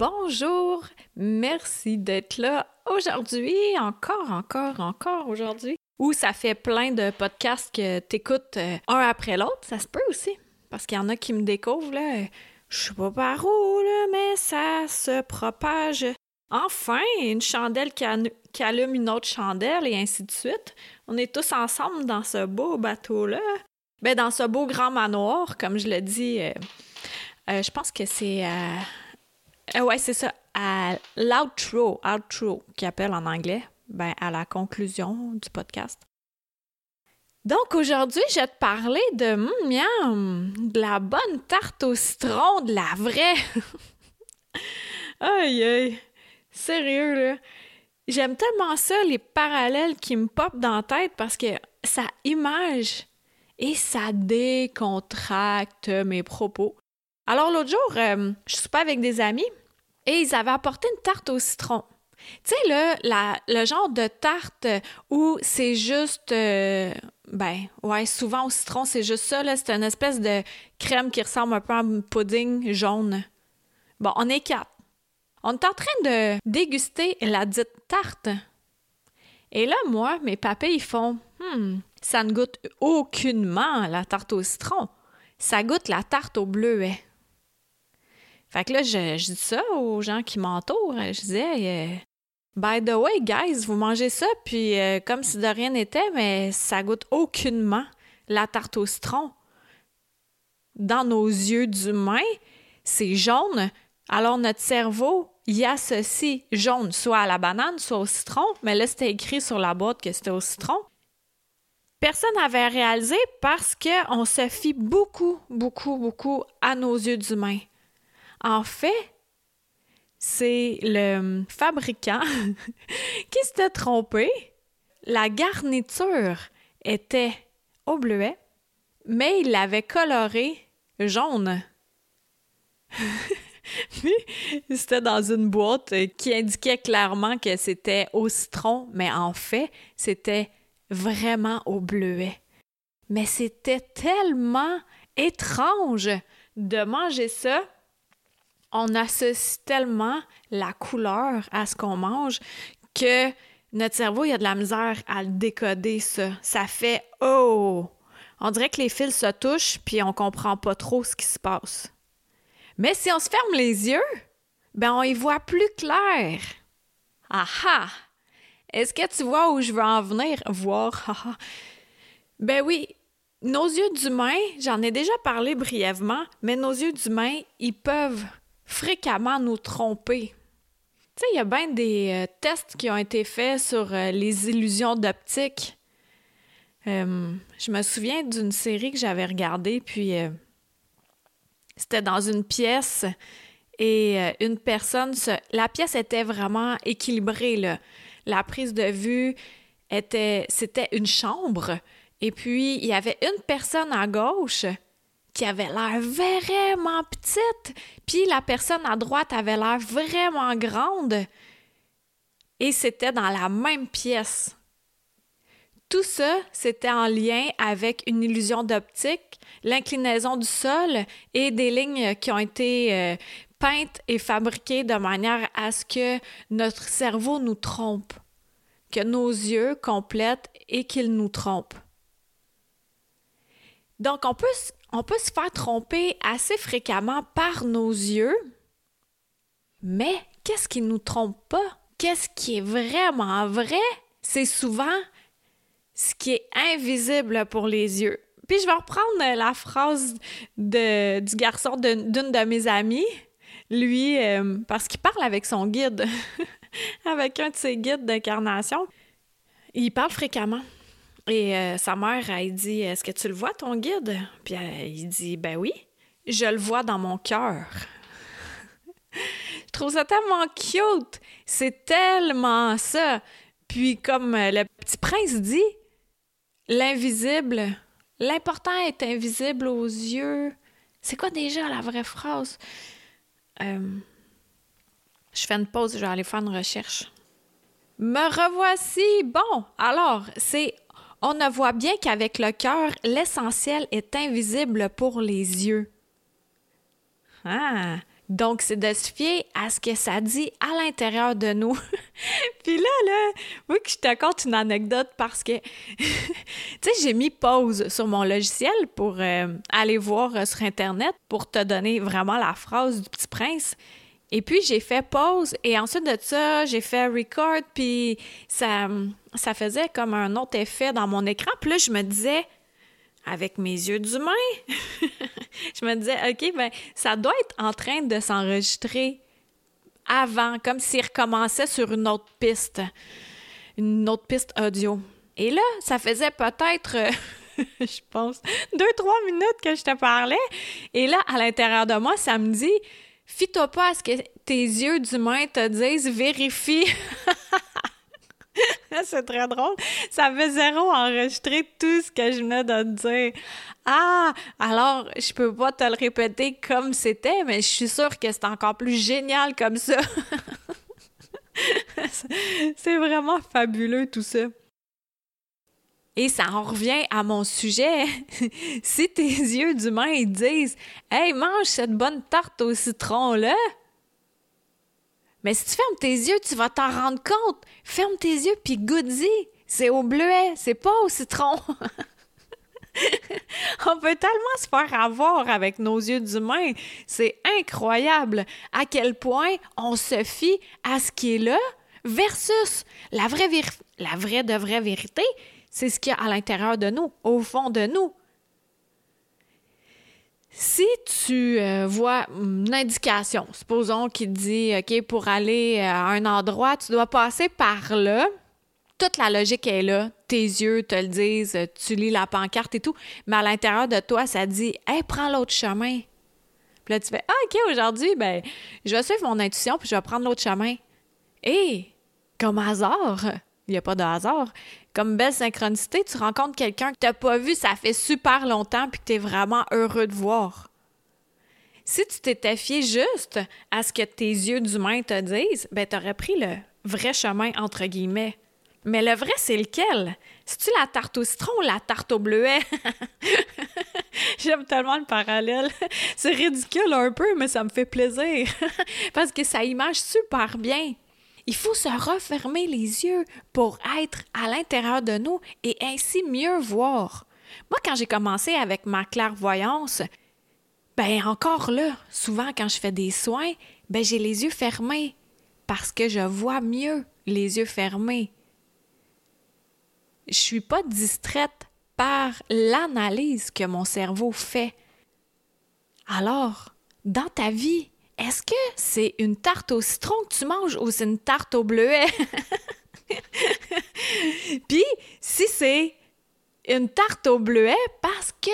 Bonjour, merci d'être là aujourd'hui, encore, encore, encore aujourd'hui. Ou ça fait plein de podcasts que t'écoutes euh, un après l'autre, ça se peut aussi. Parce qu'il y en a qui me découvrent, là, je sais pas par où, mais ça se propage. Enfin, une chandelle qui, allume une autre chandelle et ainsi de suite. On est tous ensemble dans ce beau bateau-là. Ben, dans ce beau grand manoir, comme je le dis, euh, euh, je pense que c'est euh, ouais, c'est ça. À l'outro, outro, qui appelle en anglais, ben, à la conclusion du podcast. Donc aujourd'hui, je vais te parler de mm, miam, de la bonne tarte au citron, de la vraie. aïe aïe. Sérieux là. J'aime tellement ça, les parallèles qui me popent dans la tête parce que ça image et ça décontracte mes propos. Alors l'autre jour, euh, je suis pas avec des amis et ils avaient apporté une tarte au citron. Tu sais, là, le genre de tarte où c'est juste. Euh, ben, ouais, souvent au citron, c'est juste ça, là. C'est une espèce de crème qui ressemble un peu à un pudding jaune. Bon, on est quatre. On est en train de déguster la dite tarte. Et là, moi, mes papés, ils font Hmm, ça ne goûte aucunement la tarte au citron. Ça goûte la tarte au bleuet. Fait que là, je, dis ça aux gens qui m'entourent. Je disais, euh, by the way, guys, vous mangez ça, puis euh, comme si de rien n'était, mais ça goûte aucunement la tarte au citron. Dans nos yeux d'humains, c'est jaune. Alors notre cerveau y associe jaune soit à la banane, soit au citron, mais là, c'était écrit sur la boîte que c'était au citron. Personne n'avait réalisé parce qu'on se fie beaucoup, beaucoup, beaucoup à nos yeux d'humains. En fait, c'est le fabricant qui s'était trompé. La garniture était au bleuet, mais il l'avait coloré jaune. c'était dans une boîte qui indiquait clairement que c'était au citron, mais en fait, c'était vraiment au bleuet. Mais c'était tellement étrange de manger ça on associe tellement la couleur à ce qu'on mange que notre cerveau, il a de la misère à le décoder, ça. Ça fait Oh! On dirait que les fils se touchent, puis on comprend pas trop ce qui se passe. Mais si on se ferme les yeux, ben on y voit plus clair. Aha! Est-ce que tu vois où je veux en venir? Voir. ben oui, nos yeux d'humain, j'en ai déjà parlé brièvement, mais nos yeux d'humain, ils peuvent fréquemment nous tromper. Tu sais, il y a bien des euh, tests qui ont été faits sur euh, les illusions d'optique. Euh, je me souviens d'une série que j'avais regardée, puis c'était dans une pièce et une personne, la pièce était vraiment équilibrée. La prise de vue était, c'était une chambre, et puis il y avait une personne à gauche qui avait l'air vraiment petite, puis la personne à droite avait l'air vraiment grande. Et c'était dans la même pièce. Tout ça, c'était en lien avec une illusion d'optique, l'inclinaison du sol et des lignes qui ont été euh, peintes et fabriquées de manière à ce que notre cerveau nous trompe, que nos yeux complètent et qu'ils nous trompent. Donc, on peut on peut se faire tromper assez fréquemment par nos yeux, mais qu'est-ce qui nous trompe pas? Qu'est-ce qui est vraiment vrai? C'est souvent ce qui est invisible pour les yeux. Puis je vais reprendre la phrase de, du garçon d'une de, mes amies, lui, euh, parce qu'il parle avec son guide, avec un de ses guides d'incarnation. Il parle fréquemment. Et euh, sa mère, elle dit Est-ce que tu le vois, ton guide? Puis il dit Ben oui, je le vois dans mon cœur. je trouve ça tellement cute. C'est tellement ça. Puis comme euh, le petit prince dit, l'invisible, l'important est invisible aux yeux. C'est quoi déjà la vraie phrase? Euh, je fais une pause, je vais aller faire une recherche. Me revoici. Bon, alors, c'est on ne voit bien qu'avec le cœur, l'essentiel est invisible pour les yeux. Ah, donc c'est de se fier à ce que ça dit à l'intérieur de nous. Puis là, là, oui que je te raconte une anecdote parce que, tu sais, j'ai mis pause sur mon logiciel pour euh, aller voir euh, sur Internet pour te donner vraiment la phrase du petit prince. Et puis, j'ai fait pause et ensuite de ça, j'ai fait record, puis ça, ça faisait comme un autre effet dans mon écran. Puis là, je me disais, avec mes yeux d'humain, je me disais, OK, ben, ça doit être en train de s'enregistrer avant, comme s'il recommençait sur une autre piste, une autre piste audio. Et là, ça faisait peut-être, je pense, deux, trois minutes que je te parlais. Et là, à l'intérieur de moi, ça me dit, Fie-toi pas à ce que tes yeux d'humain te disent, vérifie. c'est très drôle. Ça fait zéro enregistrer tout ce que je venais de te dire. Ah, alors, je peux pas te le répéter comme c'était, mais je suis sûre que c'est encore plus génial comme ça. c'est vraiment fabuleux tout ça. Et ça en revient à mon sujet. si tes yeux d'humain disent Hey, mange cette bonne tarte au citron-là, mais si tu fermes tes yeux, tu vas t'en rendre compte. Ferme tes yeux puis goûte-y. C'est au bleuet, c'est pas au citron. On peut tellement se faire avoir avec nos yeux d'humain. C'est incroyable à quel point on se fie à ce qui est là versus la la vraie vérité, c'est ce qu'il y a à l'intérieur de nous, au fond de nous. Si tu euh, vois une indication, supposons qu'il dit, OK, pour aller euh, à un endroit, tu dois passer par là, toute la logique est là, tes yeux te le disent, tu lis la pancarte et tout, mais à l'intérieur de toi, ça dit, hey, prends l'autre chemin. Puis là, tu fais, ah, OK, aujourd'hui, ben, je vais suivre mon intuition, puis je vais prendre l'autre chemin. Et, comme hasard, il n'y a pas de hasard, comme belle synchronicité, tu rencontres quelqu'un que tu n'as pas vu, ça fait super longtemps, puis que tu es vraiment heureux de voir. Si tu t'étais fié juste à ce que tes yeux d'humain te disent, ben tu aurais pris le vrai chemin, entre guillemets. Mais le vrai, c'est lequel? C'est-tu la tarte au citron ou la tarte au bleuet? J'aime tellement le parallèle. C'est ridicule un peu, mais ça me fait plaisir. Parce que ça image super bien. Il faut se refermer les yeux pour être à l'intérieur de nous et ainsi mieux voir. Moi, quand j'ai commencé avec ma clairvoyance, ben encore là, souvent quand je fais des soins, ben j'ai les yeux fermés parce que je vois mieux les yeux fermés. Je suis pas distraite par l'analyse que mon cerveau fait. Alors, dans ta vie, est-ce que c'est une tarte au citron que tu manges ou c'est une tarte au bleuet? Puis, si c'est une tarte au bleuet parce que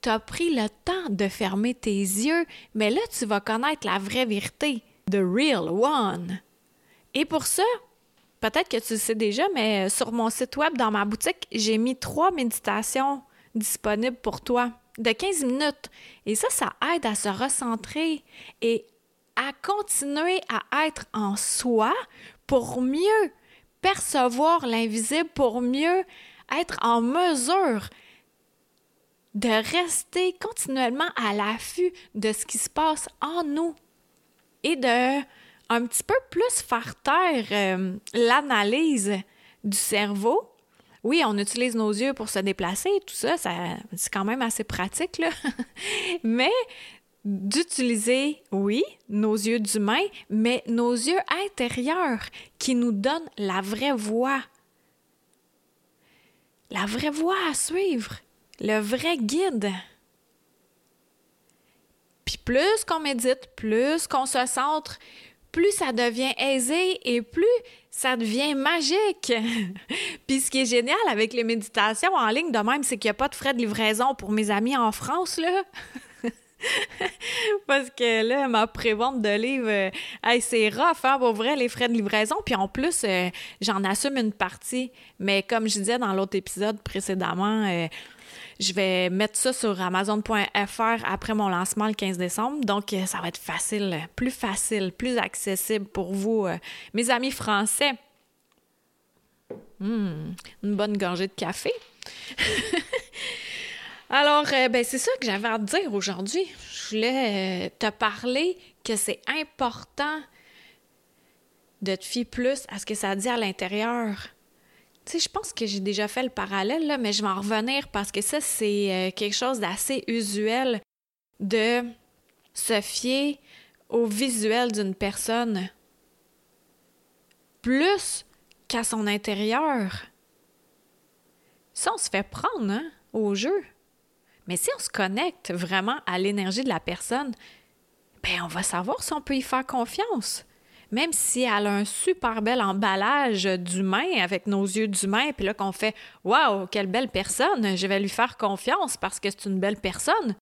tu as pris le temps de fermer tes yeux, mais là, tu vas connaître la vraie vérité, the real one. Et pour ça, peut-être que tu le sais déjà, mais sur mon site web, dans ma boutique, j'ai mis trois méditations disponibles pour toi de 15 minutes. Et ça, ça aide à se recentrer et à continuer à être en soi pour mieux percevoir l'invisible, pour mieux être en mesure de rester continuellement à l'affût de ce qui se passe en nous et de un petit peu plus faire taire euh, l'analyse du cerveau. Oui, on utilise nos yeux pour se déplacer, tout ça, ça c'est quand même assez pratique, là. Mais d'utiliser, oui, nos yeux d'humain, mais nos yeux intérieurs qui nous donnent la vraie voie. La vraie voie à suivre, le vrai guide. Puis plus qu'on médite, plus qu'on se centre, plus ça devient aisé et plus ça devient magique. Puis ce qui est génial avec les méditations en ligne de même, c'est qu'il n'y a pas de frais de livraison pour mes amis en France, là. Parce que là, ma prévente de livres, euh, c'est rough, hein, vrai, les frais de livraison. Puis en plus, euh, j'en assume une partie. Mais comme je disais dans l'autre épisode précédemment, euh, je vais mettre ça sur Amazon.fr après mon lancement le 15 décembre. Donc, ça va être facile, plus facile, plus accessible pour vous, mes amis français. Hum, une bonne gorgée de café. Alors, euh, ben, c'est ça que j'avais à te dire aujourd'hui. Je voulais euh, te parler que c'est important de te fier plus à ce que ça dit à l'intérieur. Tu sais, je pense que j'ai déjà fait le parallèle, mais je vais en revenir parce que ça, c'est euh, quelque chose d'assez usuel de se fier au visuel d'une personne plus qu'à son intérieur. Ça, on se fait prendre hein, au jeu. Mais si on se connecte vraiment à l'énergie de la personne, ben on va savoir si on peut y faire confiance. Même si elle a un super bel emballage d'humain avec nos yeux d'humain, puis là qu'on fait Waouh, quelle belle personne, je vais lui faire confiance parce que c'est une belle personne.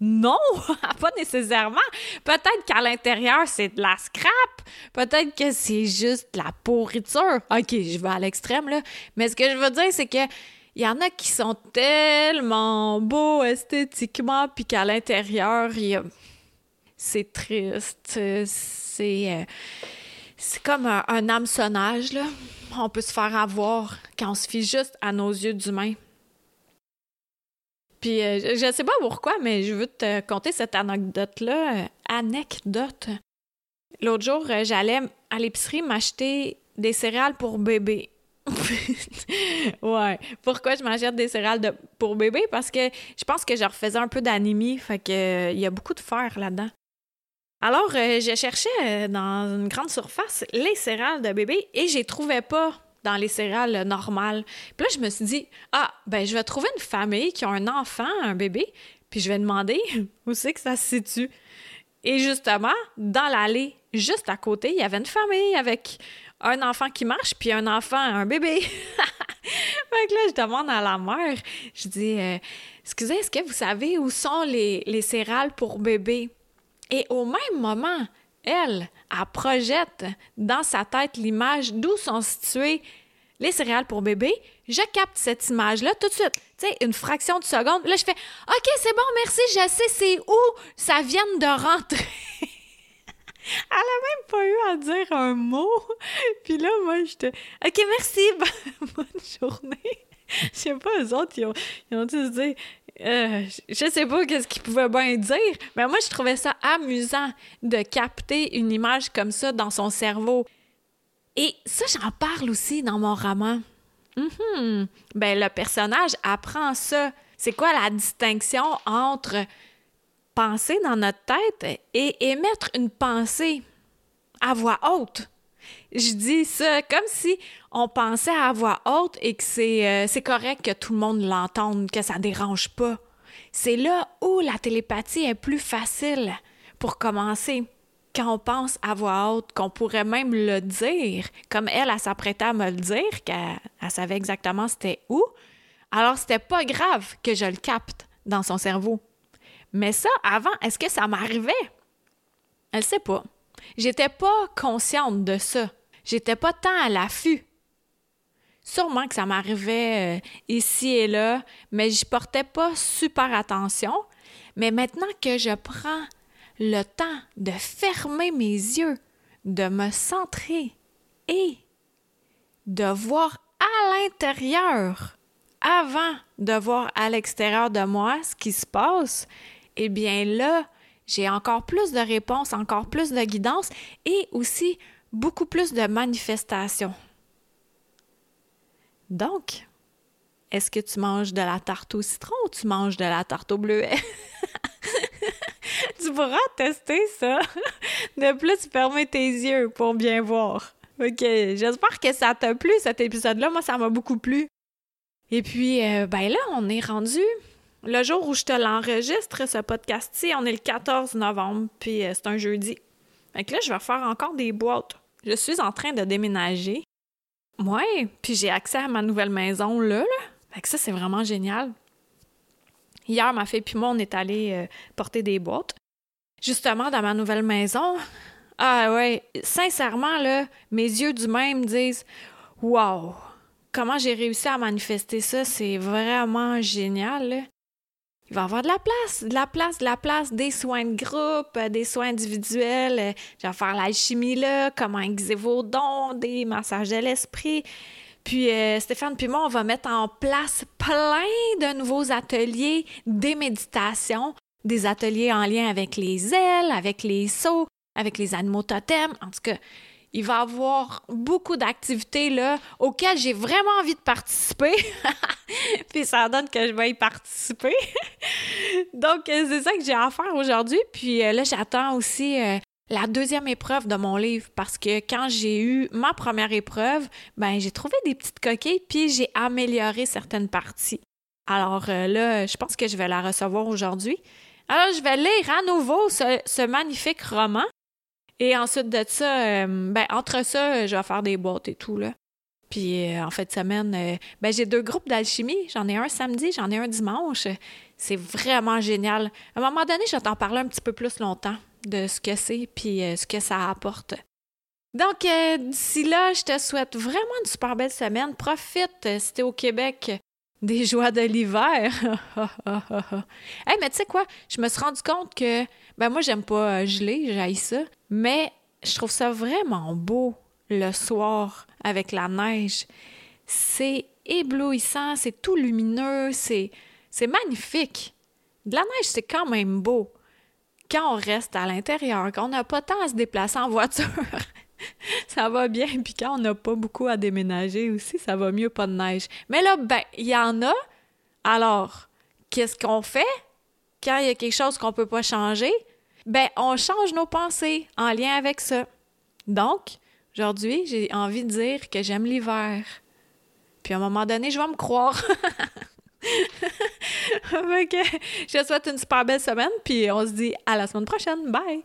Non, pas nécessairement. Peut-être qu'à l'intérieur, c'est de la scrap. Peut-être que c'est juste de la pourriture. OK, je vais à l'extrême, là. Mais ce que je veux dire, c'est que il y en a qui sont tellement beaux esthétiquement, puis qu'à l'intérieur, c'est triste. C'est euh, c'est comme un, hameçonnage, là. On peut se faire avoir quand on se fie juste à nos yeux d'humain. Puis euh, je sais pas pourquoi, mais je veux te conter cette anecdote-là. Euh, anecdote. L'autre jour, j'allais à l'épicerie m'acheter des céréales pour bébé. ouais. Pourquoi je m'achète des céréales pour bébé? Parce que je pense que je refaisais un peu d'anémie, fait que il y a beaucoup de fer là-dedans. Alors, euh, j'ai cherché euh, dans une grande surface les céréales de bébé et j'ai trouvais pas dans les céréales normales. Puis là, je me suis dit, ah, ben, je vais trouver une famille qui a un enfant, un bébé, puis je vais demander où c'est que ça se situe. Et justement, dans l'allée, juste à côté, il y avait une famille avec un enfant qui marche, puis un enfant, un bébé. fait que là, je demande à la mère, je dis, euh, excusez, est-ce que vous savez où sont les, les céréales pour bébé? Et au même moment, elle, elle projette dans sa tête l'image d'où sont situées les céréales pour bébé. Je capte cette image-là tout de suite. Tu sais, une fraction de seconde. Là, je fais OK, c'est bon, merci, je sais c'est où ça vient de rentrer. Elle a même pas eu à dire un mot. Puis là, moi, j'étais OK, merci, bonne journée. Je sais pas, eux autres, ils ont, ils ont dû euh, je sais pas qu'est-ce qu'ils pouvaient bien dire, mais moi, je trouvais ça amusant de capter une image comme ça dans son cerveau. Et ça, j'en parle aussi dans mon roman. Mm Ben, le personnage apprend ça. C'est quoi la distinction entre penser dans notre tête et émettre une pensée à voix haute. Je dis ça comme si on pensait à voix haute et que c'est euh, correct que tout le monde l'entende, que ça dérange pas. C'est là où la télépathie est plus facile pour commencer. Quand on pense à voix haute, qu'on pourrait même le dire, comme elle, elle s'apprêtait à me le dire, qu'elle savait exactement c'était où, alors c'était pas grave que je le capte dans son cerveau. Mais ça, avant, est-ce que ça m'arrivait? Elle sait pas. J'étais pas consciente de ça. J'étais pas tant à l'affût. Sûrement que ça m'arrivait euh, ici et là, mais j'y portais pas super attention. Mais maintenant que je prends le temps de fermer mes yeux, de me centrer et de voir à l'intérieur avant de voir à l'extérieur de moi ce qui se passe, eh bien là, j'ai encore plus de réponses, encore plus de guidance et aussi beaucoup plus de manifestations. Donc, est-ce que tu manges de la tarte au citron ou tu manges de la tarte au bleuet? tu pourras tester ça. De plus, fermer tes yeux pour bien voir. OK, j'espère que ça t'a plu cet épisode-là. Moi, ça m'a beaucoup plu. Et puis, euh, ben là, on est rendu le jour où je te l'enregistre, ce podcast-ci, on est le 14 novembre, puis euh, c'est un jeudi. Fait que là, je vais faire encore des boîtes. Je suis en train de déménager. Ouais, puis j'ai accès à ma nouvelle maison là, là. Fait que ça, c'est vraiment génial. Hier, ma fille puis moi, on est allés euh, porter des boîtes. Justement, dans ma nouvelle maison. Ah ouais, sincèrement, là, mes yeux du même disent Wow! Comment j'ai réussi à manifester ça, c'est vraiment génial. Il va avoir de la place, de la place, de la place, des soins de groupe, euh, des soins individuels. Euh, je vais faire l'alchimie là, comment aiguiser vos dons, des massages de l'esprit. Puis euh, Stéphane puis moi, on va mettre en place plein de nouveaux ateliers, des méditations, des ateliers en lien avec les ailes, avec les sauts, avec les animaux totems. En tout cas, il va y avoir beaucoup d'activités auxquelles j'ai vraiment envie de participer. puis ça donne que je vais y participer. Donc, euh, c'est ça que j'ai à faire aujourd'hui. Puis euh, là, j'attends aussi la deuxième épreuve de mon livre parce que quand j'ai eu ma première épreuve, ben j'ai trouvé des petites coquilles puis j'ai amélioré certaines parties. Alors euh, là, je pense que je vais la recevoir aujourd'hui. Alors je vais lire à nouveau ce, magnifique roman et ensuite de ça, euh, ben entre ça, je vais faire des boîtes et tout là. Puis euh, en de semaine, ben j'ai deux groupes d'alchimie. J'en ai un samedi, j'en ai un dimanche. C'est vraiment génial. À un moment donné, je vais t'en parler un petit peu plus longtemps de ce que c'est puis euh, ce que ça apporte. Donc, euh, d'ici là, je te souhaite vraiment une super belle semaine. Profite, euh, si t'es au Québec, des joies de l'hiver. hey, mais tu sais quoi? Je me suis rendu compte que, ben moi, j'aime pas geler, j'aille ça, mais je trouve ça vraiment beau le soir avec la neige. C'est éblouissant, c'est tout lumineux, c'est, c'est magnifique. De la neige, c'est quand même beau quand on reste à l'intérieur, quand on n'a pas tant à se déplacer en voiture, ça va bien. Puis quand on n'a pas beaucoup à déménager aussi, ça va mieux, pas de neige. Mais là, ben, il y en a. Alors, qu'est-ce qu'on fait quand il y a quelque chose qu'on ne peut pas changer? Ben, on change nos pensées en lien avec ça. Donc, aujourd'hui, j'ai envie de dire que j'aime l'hiver. Puis à un moment donné, je vais me croire. je te souhaite une super belle semaine, puis on se dit à la semaine prochaine. Bye!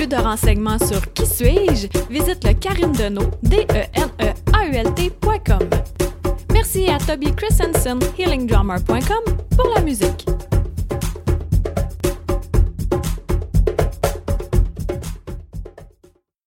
Plus de renseignements sur Qui suis-je, visite le Karine Deneau, d e n e a u l Merci à Toby Christensen, healingdrummer.com, pour la musique.